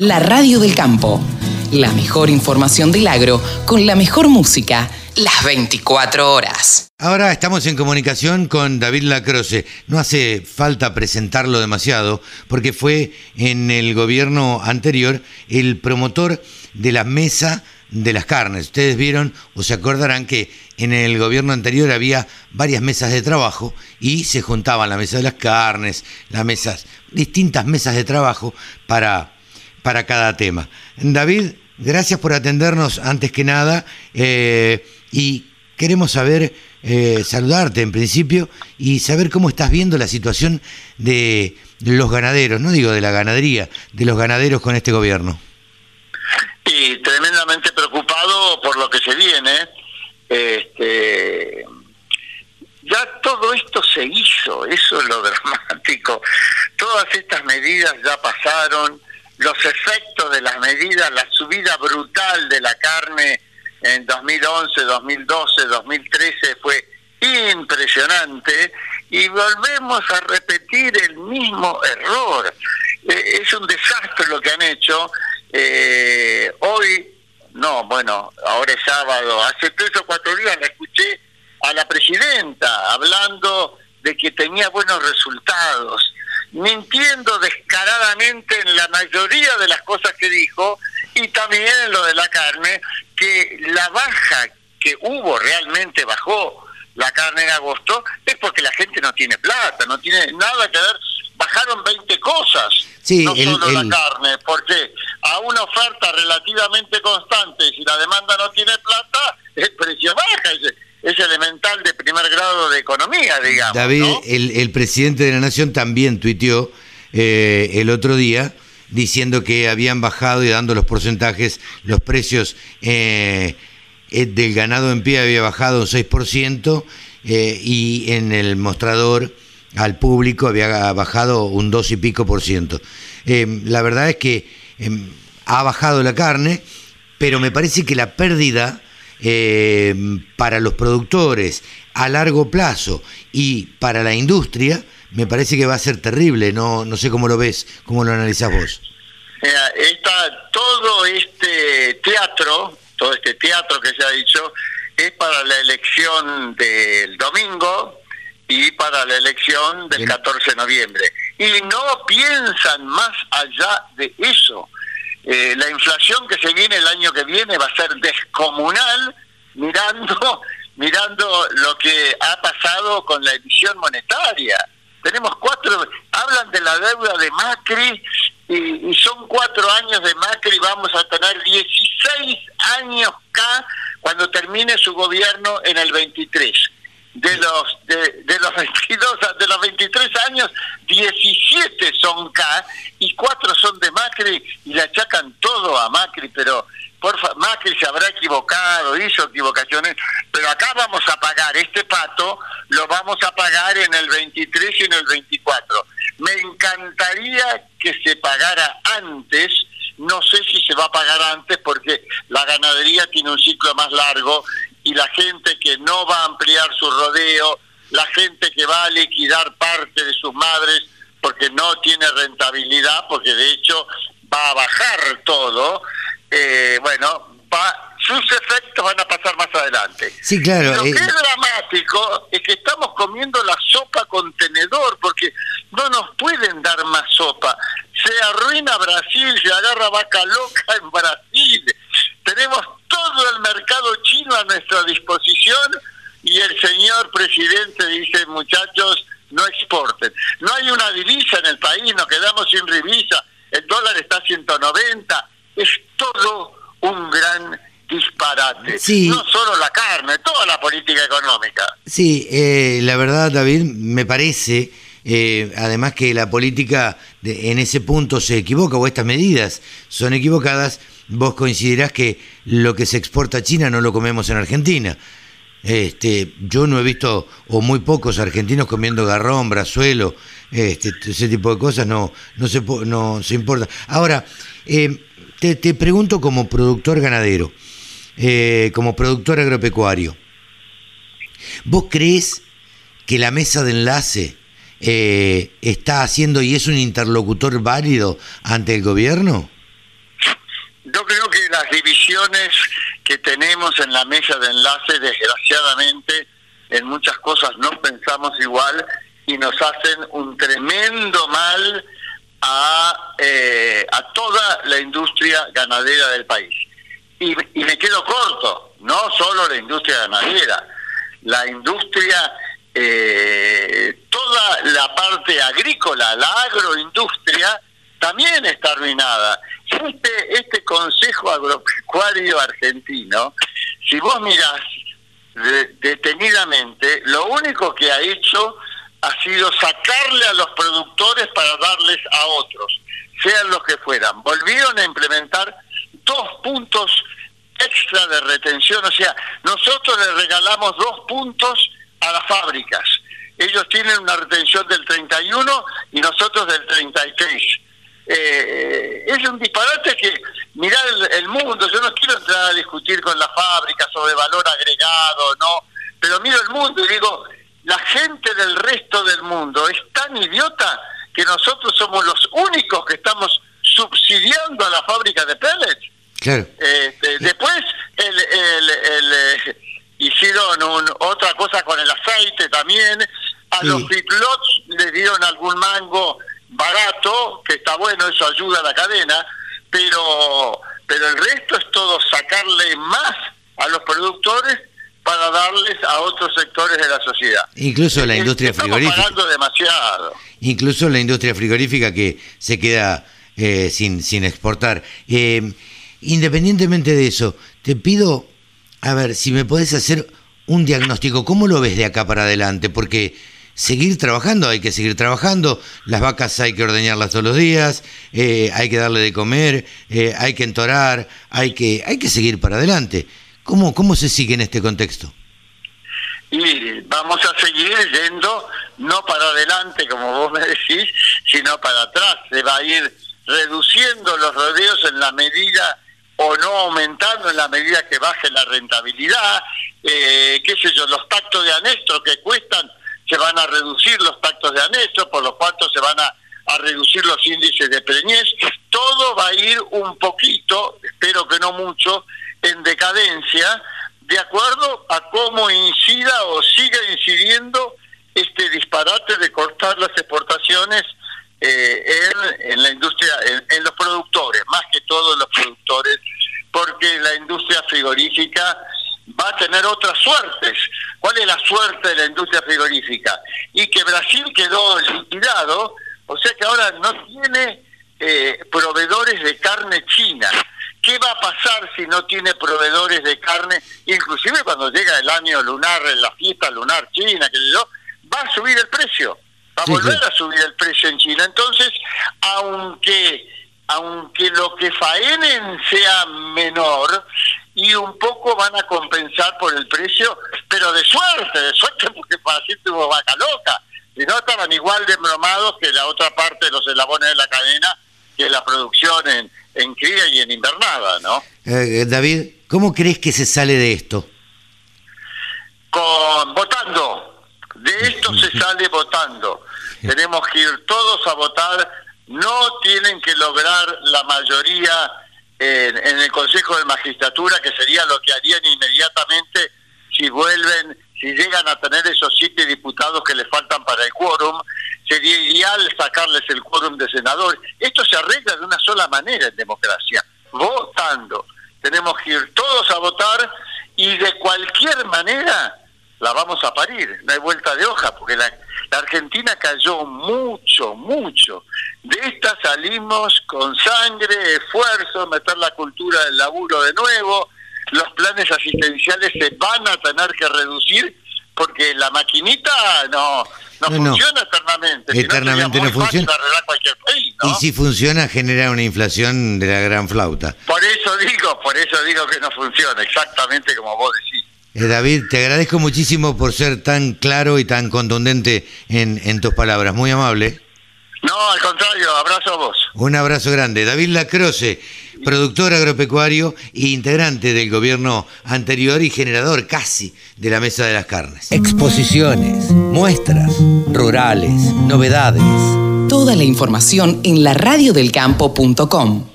La radio del campo. La mejor información del agro con la mejor música las 24 horas. Ahora estamos en comunicación con David Lacroce. No hace falta presentarlo demasiado porque fue en el gobierno anterior el promotor de la mesa de las carnes. Ustedes vieron o se acordarán que en el gobierno anterior había varias mesas de trabajo y se juntaban la mesa de las carnes, las mesas, distintas mesas de trabajo para para cada tema. David, gracias por atendernos antes que nada eh, y queremos saber, eh, saludarte en principio y saber cómo estás viendo la situación de los ganaderos, no digo de la ganadería, de los ganaderos con este gobierno. Y tremendamente preocupado por lo que se viene. Este, ya todo esto se hizo, eso es lo dramático. Todas estas medidas ya pasaron, los efectos de las medidas, la subida brutal de la carne en 2011, 2012, 2013 fue impresionante y volvemos a repetir el mismo error. Eh, es un desastre lo que han hecho. Eh, hoy, no, bueno, ahora es sábado, hace tres o cuatro días la escuché a la presidenta hablando de que tenía buenos resultados mintiendo descaradamente en la mayoría de las cosas que dijo y también en lo de la carne, que la baja que hubo realmente bajó la carne en agosto es porque la gente no tiene plata, no tiene nada que ver. Bajaron 20 cosas, no solo la carne, porque a una oferta relativamente constante, si la demanda no tiene plata, el precio baja es elemental de primer grado de economía, digamos. David, el, presidente de la Nación también tuiteó eh, el otro día diciendo que habían bajado y dando los porcentajes, los precios eh, eh, del ganado en pie había bajado un 6% y en el mostrador al público había bajado un 2 y pico por ciento. la verdad es que em, ha bajado la carne, pero me parece que la pérdida eh, para los productores a largo plazo y para la industria, me parece que va a ser terrible. No, no sé cómo lo ves, cómo lo analizás vos. está todo este teatro, todo este teatro que se ha dicho, es para la elección del domingo y para la elección del 14 de noviembre. Y no piensan más allá de eso. Eh, la inflación que se viene el año que viene va a ser descomunal mirando mirando lo que ha pasado con la emisión monetaria. Tenemos cuatro, hablan de la deuda de Macri y, y, son cuatro años de Macri, vamos a tener 16 años K cuando termine su gobierno en el 23 de los de, los 22 de los 23 años 17 son K y cuatro son de Macri y le achacan todo a Macri pero por Macri se habrá equivocado hizo equivocaciones pero acá vamos a pagar este pato lo vamos a pagar en el 23 y en el 24 me encantaría que se pagara antes no sé si se va a pagar antes porque la ganadería tiene un ciclo más largo y la gente que no va a ampliar su rodeo, la gente que va a liquidar parte de sus madres porque no tiene rentabilidad, porque de hecho va a bajar todo, eh, bueno, va, sus efectos van a pasar más adelante. Sí, claro. Lo que eh, es dramático es que estamos comiendo la sopa contenedor, porque no nos pueden dar más sopa. Se arruina Brasil, se agarra vaca loca en Brasil. Tenemos todo el mercado chino a nuestra disposición y el señor presidente dice, muchachos, no exporten. No hay una divisa en el país, nos quedamos sin divisa, el dólar está a 190, es todo un gran disparate. No solo la carne, toda la política económica. Sí, eh, la verdad, David, me parece, eh, además que la política en ese punto se equivoca, o estas medidas son equivocadas, vos coincidirás que lo que se exporta a China no lo comemos en Argentina. Este, yo no he visto, o muy pocos argentinos comiendo garrón, brazuelo, este, ese tipo de cosas no, no, se, no se importa. Ahora, eh, te, pregunto como productor ganadero, eh, como productor agropecuario, ¿vos crees que la mesa de enlace eh, está haciendo y es un interlocutor válido ante el gobierno? las divisiones que tenemos en la mesa de enlace, desgraciadamente, en muchas cosas no pensamos igual y nos hacen un tremendo mal a, eh, a toda la industria ganadera del país. Y, me quedo corto, no solo la industria ganadera, la industria, eh, toda la parte agrícola, la agroindustria, también está arruinada. Este, este Consejo Agropecuario Argentino, si vos mirás detenidamente, lo único que ha hecho ha sido sacarle a los productores para darles a otros, sean los que fueran. Volvieron a implementar dos puntos extra de retención, o sea, nosotros les regalamos dos puntos a las fábricas. Ellos tienen una retención del 31 y nosotros del 33. Eh, es un disparate que mirar el, mundo, yo no quiero entrar a discutir con la fábrica sobre valor agregado, no, pero miro el mundo y digo, la gente del resto del mundo es tan idiota que nosotros somos los únicos que estamos subsidiando a la fábrica de pellets. Este, después el, el, hicieron otra cosa con el aceite también. A los feedlots les dieron algún mango barato, que está bueno, eso ayuda a la cadena, pero, pero el resto es todo sacarle más a los productores para darles a otros sectores de la sociedad. Incluso la industria Estamos frigorífica. demasiado. Incluso la industria frigorífica que se queda eh, sin, sin exportar. Eh, independientemente de eso, te pido, a ver, si me podés hacer un diagnóstico, ¿cómo lo ves de acá para adelante? Porque seguir trabajando, hay que seguir trabajando, las vacas hay que ordeñarlas todos los días, eh, hay que darle de comer, hay que entorar, hay que, hay que seguir para adelante. ¿Cómo, ¿Cómo se sigue en este contexto? Y vamos a seguir yendo no para adelante, como vos me decís, sino para atrás. Se va a ir reduciendo los rodeos en la medida o no aumentando en la medida que baje la rentabilidad, eh, qué sé yo, los pactos de anestro que cuestan, se van a reducir los pactos de anestro, por lo cuanto se van a, a reducir los índices de preñez, todo va a ir un poquito, espero que no mucho, en decadencia de acuerdo a cómo incida o siga incidiendo este disparate de cortar las exportaciones eh, en, la industria, en, los productores, más que todos los productores, porque la industria frigorífica va a tener otras suertes. ¿Cuál es la suerte de la industria frigorífica? Y que Brasil quedó liquidado, o sea que ahora no tiene eh, proveedores de carne china. ¿Qué va a pasar si no tiene proveedores de carne? Inclusive cuando llega el año lunar, la fiesta lunar china, que yo, va a subir el precio, va a volver a subir el precio en China. Entonces, aunque aunque lo que faenen sea menor y un poco van a compensar por el precio, pero de suerte, de suerte porque para así tuvo vaca loca. Si no, estaban igual de bromados que la otra parte de los eslabones de la cadena, que la producción en, en cría y en invernada, ¿no? Eh, David, ¿cómo crees que se sale de esto? Con votando. De esto se sale votando. Tenemos que ir todos a votar. No tienen que lograr la mayoría en, en el Consejo de Magistratura, que sería lo que harían inmediatamente si vuelven si llegan a tener esos siete diputados que les faltan para el quórum, sería ideal sacarles el quórum de senadores. Esto se arregla de una sola manera en democracia, votando. Tenemos que ir todos a votar y de cualquier manera la vamos a parir, no hay vuelta de hoja, porque la, la Argentina cayó mucho, mucho. De esta salimos con sangre, esfuerzo, meter la cultura del laburo de nuevo, los planes asistenciales se van a tener que reducir porque la maquinita no, no, funciona eternamente. Eternamente no, funciona. Y si funciona, genera una inflación de la gran flauta. Por eso digo, por eso digo que no funciona, exactamente como vos decís. Eh, David, te agradezco muchísimo por ser tan claro y tan contundente en, en tus palabras. Muy amable. No, al contrario, abrazo a vos. Un abrazo grande. David Lacroce, productor agropecuario e integrante del gobierno anterior y generador casi de la Mesa de las Carnes. Exposiciones, muestras, rurales, novedades. Toda la información en laradiodelcampo.com.